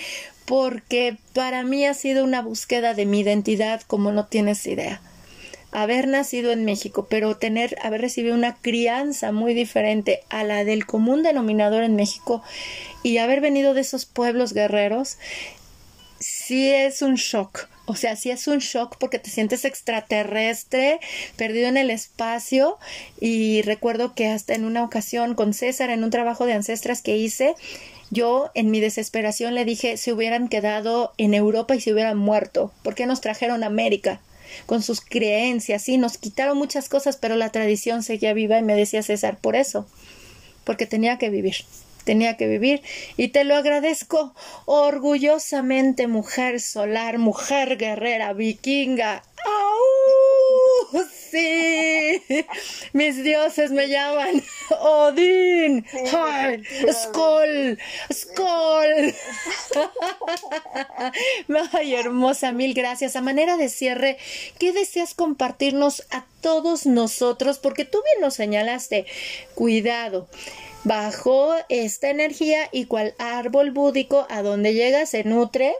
porque para mí ha sido una búsqueda de mi identidad como no tienes idea haber nacido en México, pero tener, haber recibido una crianza muy diferente a la del común denominador en México y haber venido de esos pueblos guerreros, sí es un shock. O sea, sí es un shock porque te sientes extraterrestre, perdido en el espacio. Y recuerdo que hasta en una ocasión con César, en un trabajo de ancestras que hice, yo en mi desesperación le dije, se hubieran quedado en Europa y se hubieran muerto. ¿Por qué nos trajeron a América? Con sus creencias, sí, nos quitaron muchas cosas, pero la tradición seguía viva y me decía César por eso, porque tenía que vivir, tenía que vivir y te lo agradezco orgullosamente, mujer solar, mujer guerrera, vikinga. Sí, mis dioses me llaman Odín, Skol, Skol. Ay, hermosa, mil gracias. A manera de cierre, ¿qué deseas compartirnos a todos nosotros? Porque tú bien nos señalaste, cuidado. Bajo esta energía y cual árbol búdico a donde llega se nutre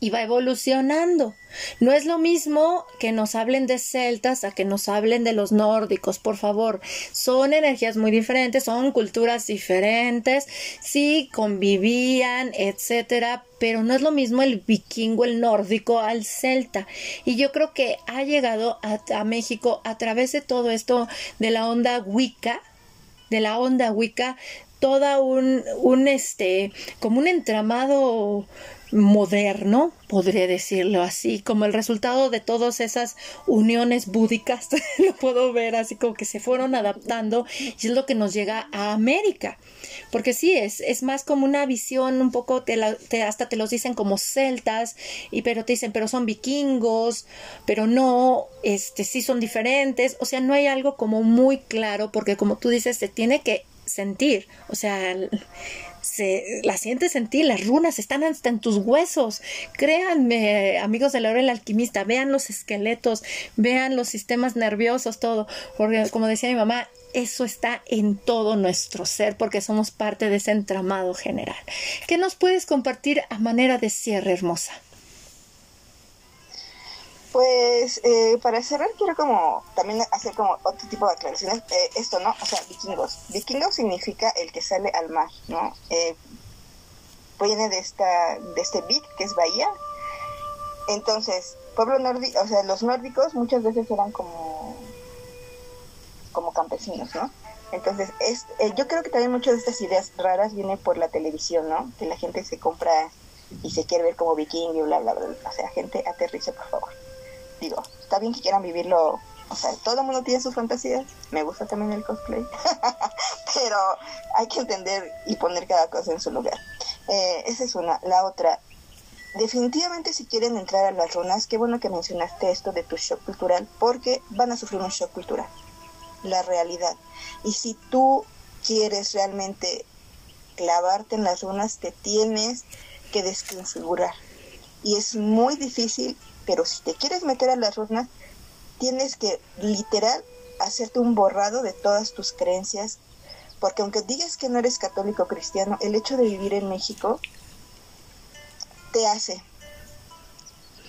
y va evolucionando. No es lo mismo que nos hablen de celtas a que nos hablen de los nórdicos, por favor. Son energías muy diferentes, son culturas diferentes, sí convivían, etcétera, pero no es lo mismo el vikingo, el nórdico al celta. Y yo creo que ha llegado a, a México a través de todo esto de la onda Wicca, de la onda Wicca, toda un, un este, como un entramado moderno, podría decirlo así, como el resultado de todas esas uniones búdicas, lo puedo ver así como que se fueron adaptando y es lo que nos llega a América. Porque sí, es, es más como una visión un poco, te, hasta te los dicen como celtas, y pero te dicen, pero son vikingos, pero no, este, sí son diferentes, o sea, no hay algo como muy claro, porque como tú dices, se tiene que sentir, o sea, se la sientes sentir, las runas están hasta en tus huesos. Créanme, amigos de la hora alquimista, vean los esqueletos, vean los sistemas nerviosos, todo, porque como decía mi mamá, eso está en todo nuestro ser porque somos parte de ese entramado general. ¿Qué nos puedes compartir a manera de cierre hermosa? Pues eh, para cerrar quiero como también hacer como otro tipo de aclaraciones. Eh, esto, ¿no? O sea, vikingos. Vikingos significa el que sale al mar, ¿no? Eh, viene de esta de este bit que es bahía. Entonces, pueblo nórdico, o sea, los nórdicos muchas veces eran como como campesinos, ¿no? Entonces, es, yo creo que también muchas de estas ideas raras vienen por la televisión, ¿no? Que la gente se compra y se quiere ver como vikingo y bla, bla, bla. O sea, gente, aterrice, por favor digo, está bien que quieran vivirlo, o sea, todo el mundo tiene sus fantasías, me gusta también el cosplay, pero hay que entender y poner cada cosa en su lugar. Eh, esa es una. La otra, definitivamente si quieren entrar a las runas, qué bueno que mencionaste esto de tu shock cultural, porque van a sufrir un shock cultural, la realidad. Y si tú quieres realmente clavarte en las runas, te tienes que desconfigurar. Y es muy difícil pero si te quieres meter a las runas, tienes que literal hacerte un borrado de todas tus creencias, porque aunque digas que no eres católico cristiano, el hecho de vivir en México te hace,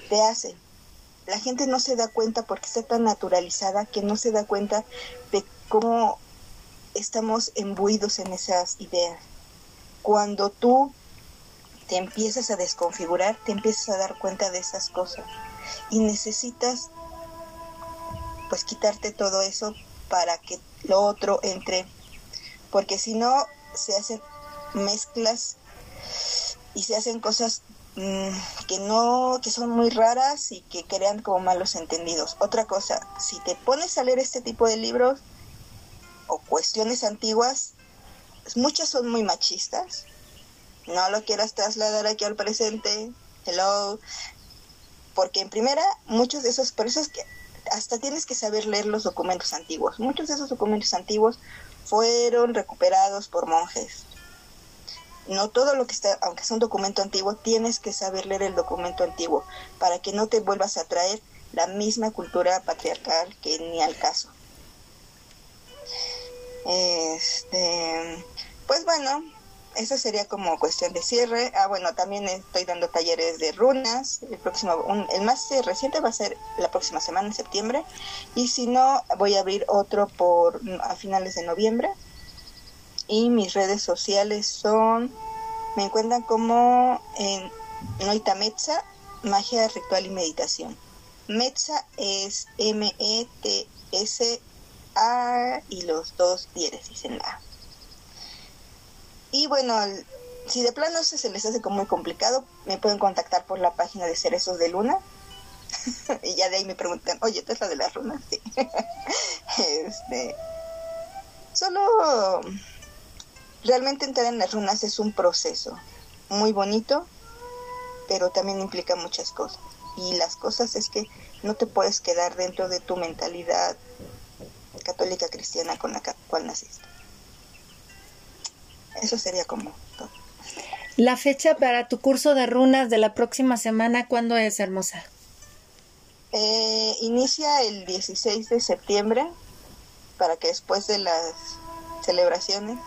te hace. La gente no se da cuenta porque está tan naturalizada que no se da cuenta de cómo estamos embuidos en esas ideas. Cuando tú te empiezas a desconfigurar, te empiezas a dar cuenta de esas cosas. Y necesitas pues quitarte todo eso para que lo otro entre, porque si no se hacen mezclas y se hacen cosas mm, que no, que son muy raras y que crean como malos entendidos. Otra cosa, si te pones a leer este tipo de libros o cuestiones antiguas, muchas son muy machistas, no lo quieras trasladar aquí al presente, hello, porque en primera, muchos de esos, por eso es que hasta tienes que saber leer los documentos antiguos. Muchos de esos documentos antiguos fueron recuperados por monjes. No todo lo que está, aunque es un documento antiguo, tienes que saber leer el documento antiguo para que no te vuelvas a traer la misma cultura patriarcal que ni al caso. Este, pues bueno, eso sería como cuestión de cierre. Ah, bueno, también estoy dando talleres de runas. El próximo, el más reciente va a ser la próxima semana, en septiembre. Y si no, voy a abrir otro por a finales de noviembre. Y mis redes sociales son, me encuentran como en Noita Metza, Magia Ritual y Meditación. Metza es M-E-T-S-A y los dos diéresis en la y bueno, si de plano se les hace como muy complicado, me pueden contactar por la página de Cerezos de Luna. y ya de ahí me preguntan, oye, ¿tú es la de las runas? Sí. este, solo realmente entrar en las runas es un proceso muy bonito, pero también implica muchas cosas. Y las cosas es que no te puedes quedar dentro de tu mentalidad católica cristiana con la cual naciste. Eso sería como todo. La fecha para tu curso de runas de la próxima semana, ¿cuándo es, hermosa? Eh, inicia el 16 de septiembre para que después de las celebraciones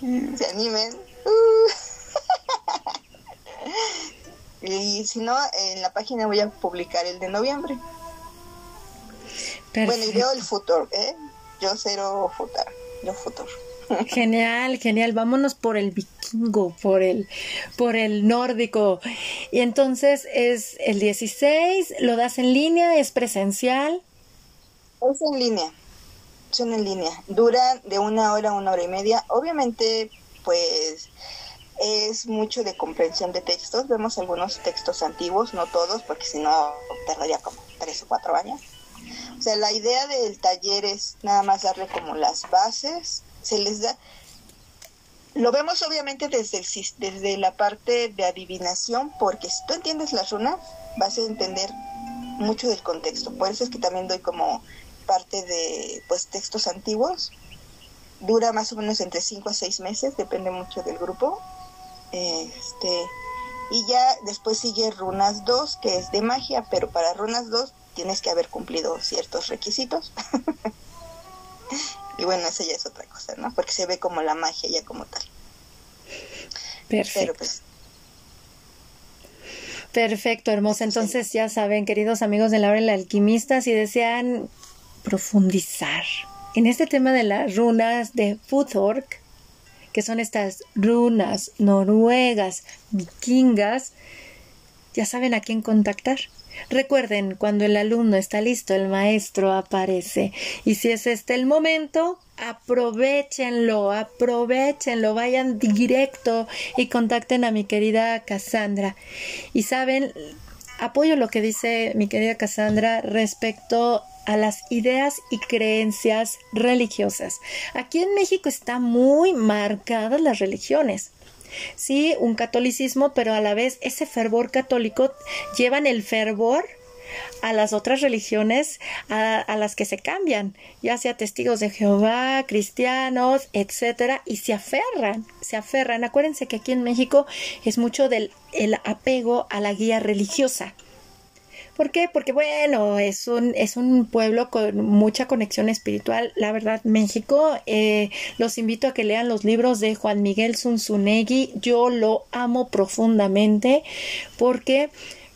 se animen. Y si no, en la página voy a publicar el de noviembre. Bueno, y veo el futuro, ¿eh? Yo cero futuro, futuro. Genial, genial. Vámonos por el vikingo, por el, por el nórdico. Y entonces es el 16, lo das en línea, es presencial. Es en línea, son en línea. Dura de una hora a una hora y media. Obviamente, pues es mucho de comprensión de textos. Vemos algunos textos antiguos, no todos, porque si no tardaría como tres o cuatro años. O sea, la idea del taller es nada más darle como las bases se les da lo vemos obviamente desde, el, desde la parte de adivinación, porque si tú entiendes la runa, vas a entender mucho del contexto. Por eso es que también doy como parte de pues textos antiguos. Dura más o menos entre 5 a 6 meses, depende mucho del grupo. Este, y ya después sigue Runas 2, que es de magia, pero para Runas 2 tienes que haber cumplido ciertos requisitos. Y bueno, eso ya es otra cosa, ¿no? Porque se ve como la magia ya como tal. Perfecto. Pues, Perfecto, hermosa. Entonces ya saben, queridos amigos de la hora del alquimista, si desean profundizar en este tema de las runas de Futhork, que son estas runas noruegas, vikingas, ya saben a quién contactar. Recuerden, cuando el alumno está listo, el maestro aparece. Y si es este el momento, aprovechenlo, aprovechenlo, vayan directo y contacten a mi querida Cassandra. Y saben, apoyo lo que dice mi querida Cassandra respecto a las ideas y creencias religiosas. Aquí en México están muy marcadas las religiones sí, un catolicismo, pero a la vez ese fervor católico llevan el fervor a las otras religiones a, las que se cambian, ya sea testigos de Jehová, cristianos, etcétera, y se aferran, se aferran. Acuérdense que aquí en México es mucho del el apego a la guía religiosa. ¿Por qué? Porque bueno, es un, es un pueblo con mucha conexión espiritual. La verdad, México, eh, los invito a que lean los libros de Juan Miguel Zunzunegui. Yo lo amo profundamente porque,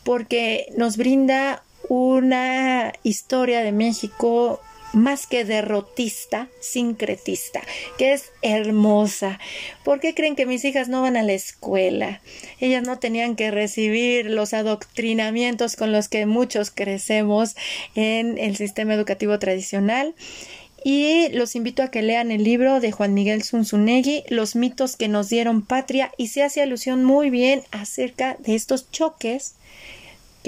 porque nos brinda una historia de México más que derrotista, sincretista, que es hermosa. ¿Por qué creen que mis hijas no van a la escuela? Ellas no tenían que recibir los adoctrinamientos con los que muchos crecemos en el sistema educativo tradicional. Y los invito a que lean el libro de Juan Miguel Zunzunegui, Los mitos que nos dieron patria, y se hace alusión muy bien acerca de estos choques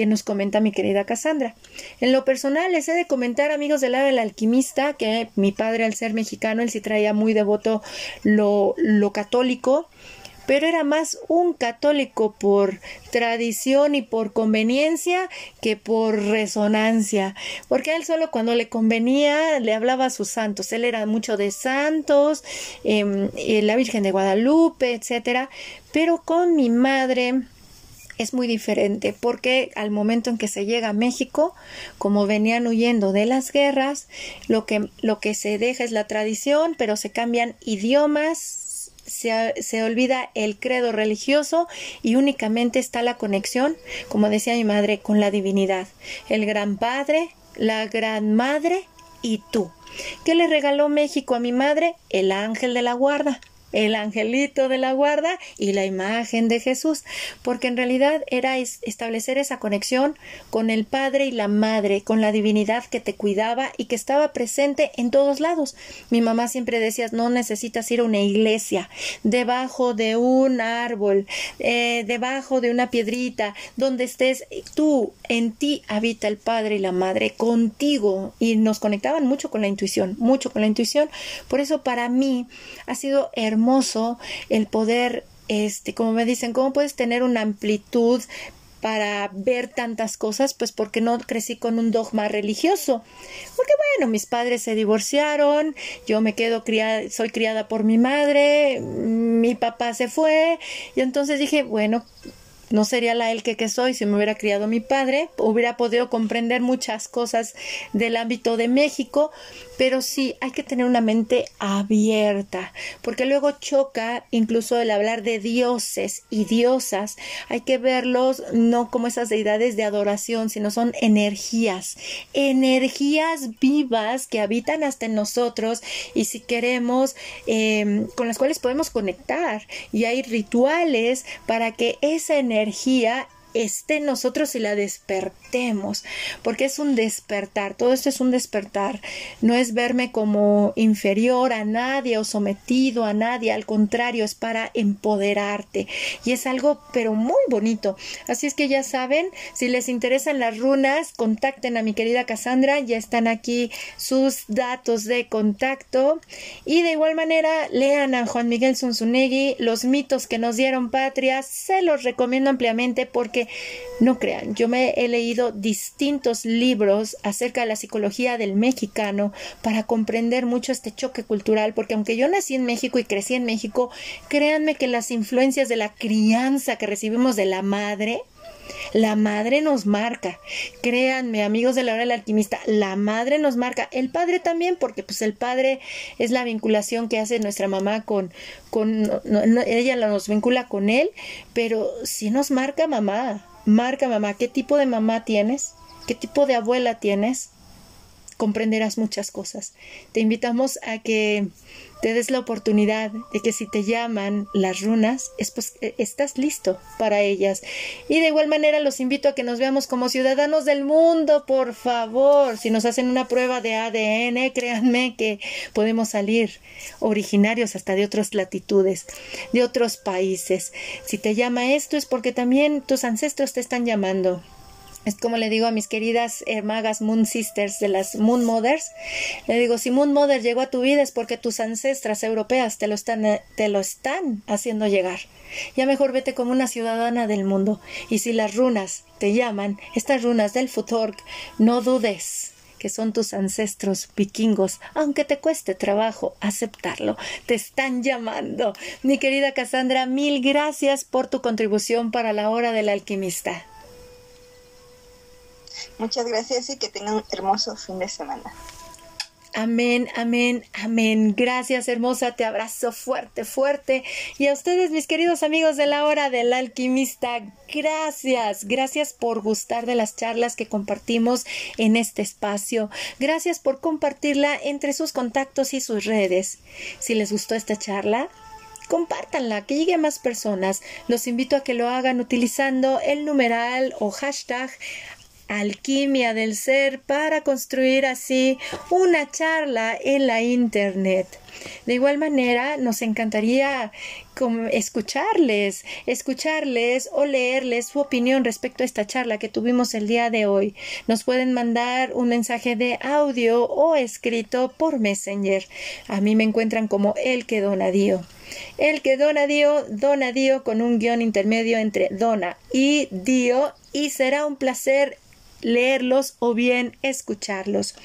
que nos comenta mi querida Cassandra. En lo personal, les he de comentar, amigos del lado del alquimista, que mi padre, al ser mexicano, él sí traía muy devoto lo, católico, pero era más un católico por tradición y por conveniencia que por resonancia, porque él solo cuando le convenía le hablaba a sus santos, él era mucho de santos, eh, la Virgen de Guadalupe, etcétera, pero con mi madre es muy diferente porque al momento en que se llega a México, como venían huyendo de las guerras, lo que, lo que se deja es la tradición, pero se cambian idiomas, se, se, olvida el credo religioso y únicamente está la conexión, como decía mi madre, con la divinidad, el gran padre, la gran madre y tú. ¿Qué le regaló México a mi madre? El ángel de la guarda el angelito de la guarda y la imagen de Jesús, porque en realidad era establecer esa conexión con el Padre y la Madre, con la divinidad que te cuidaba y que estaba presente en todos lados. Mi mamá siempre decía, no necesitas ir a una iglesia, debajo de un árbol, eh, debajo de una piedrita, donde estés tú, en ti habita el Padre y la Madre, contigo, y nos conectaban mucho con la intuición, mucho con la intuición. Por eso para mí ha sido hermoso hermoso el poder, este, como me dicen, ¿cómo puedes tener una amplitud para ver tantas cosas, pues porque no crecí con un dogma religioso. Porque bueno, mis padres se divorciaron, yo me quedo criada, soy criada por mi madre, mi papá se fue, y entonces dije, bueno, no sería la el que, soy si me hubiera criado mi padre, hubiera podido comprender muchas cosas del ámbito de México, pero sí hay que tener una mente abierta, porque luego choca incluso el hablar de dioses y diosas, hay que verlos no como esas deidades de adoración, sino son energías, energías vivas que habitan hasta en nosotros y si queremos, em, con las cuales podemos conectar y hay rituales para que esa energía energía esté en nosotros y la despertemos, porque es un despertar, todo esto es un despertar, no es verme como inferior a nadie o sometido a nadie, al contrario, es para empoderarte. Y es algo pero muy bonito. Así es que ya saben, si les interesan las runas, contacten a mi querida Cassandra, ya están aquí sus datos de contacto. Y de igual manera lean a Juan Miguel Zunzunegui, los mitos que nos dieron patria, se los recomiendo ampliamente porque no crean, yo me he leído distintos libros acerca de la psicología del mexicano para comprender mucho este choque cultural, porque aunque yo nací en México y crecí en México, créanme que las influencias de la crianza que recibimos de la madre, la madre nos marca. Créanme, amigos de la hora del alquimista, la madre nos marca. El padre también, porque pues el padre es la vinculación que hace nuestra mamá con, con ella nos vincula con él, pero si nos marca mamá, marca mamá, ¿qué tipo de mamá tienes? ¿Qué tipo de abuela tienes? Comprenderás muchas cosas. Te invitamos a que te des la oportunidad de que si te llaman las runas, es pues, e, estás listo para ellas. Y de igual manera los invito a que nos veamos como ciudadanos del mundo, por favor. Si nos hacen una prueba de ADN, créanme que podemos salir originarios hasta de otras latitudes, de otros países. Si te llama esto es porque también tus ancestros te están llamando. Es como le digo a mis queridas hermagas Moon Sisters de las Moon Mothers. Le digo, si Moon Mother llegó a tu vida es porque tus ancestras europeas te lo están, te lo están haciendo llegar. Ya mejor vete como una ciudadana del mundo. Y si las runas te llaman, estas runas del Futork, no dudes que son tus ancestros vikingos, aunque te cueste trabajo aceptarlo. Te están llamando. Mi querida Cassandra, mil gracias por tu contribución para la hora del alquimista. Muchas gracias y que tengan un hermoso fin de semana. Amén, amén, amén. Gracias, hermosa. Te abrazo fuerte, fuerte. Y a ustedes, mis queridos amigos de la hora del alquimista, gracias. Gracias por gustar de las charlas que compartimos en este espacio. Gracias por compartirla entre sus contactos y sus redes. Si les gustó esta charla, compártanla, que llegue a más personas. Los invito a que lo hagan utilizando el numeral o hashtag alquimia del ser para construir así una charla en la Internet. De igual manera, nos encantaría escucharles, escucharles o leerles su opinión respecto a esta charla que tuvimos el día de hoy. Nos pueden mandar un mensaje de audio o escrito por Messenger. A mí me encuentran como el que dona Dio. El que dona Dio, dona Dio con un guion intermedio entre dona y Dio y será un placer leerlos o bien escucharlos.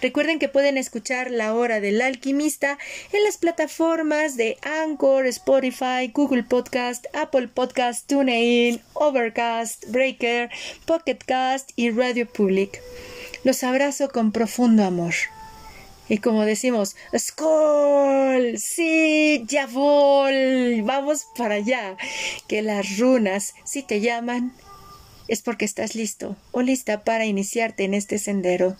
Recuerden que pueden escuchar La Hora del Alquimista en las plataformas de Anchor, Spotify, Google Podcast, Apple Podcast, TuneIn, Overcast, Breaker, Pocket Cast y Radio Public. Los abrazo con profundo amor. Y como decimos, ¡Skol! ¡Sí! ¡Ya voy! ¡Vamos para allá! Que las runas, si te llaman, es porque estás listo o lista para iniciarte en este sendero.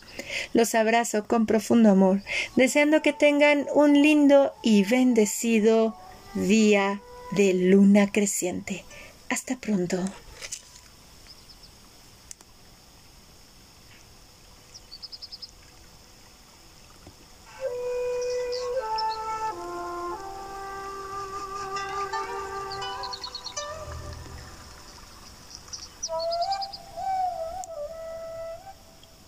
Los abrazo con profundo amor, deseando que tengan un lindo y bendecido día de luna creciente. Hasta pronto.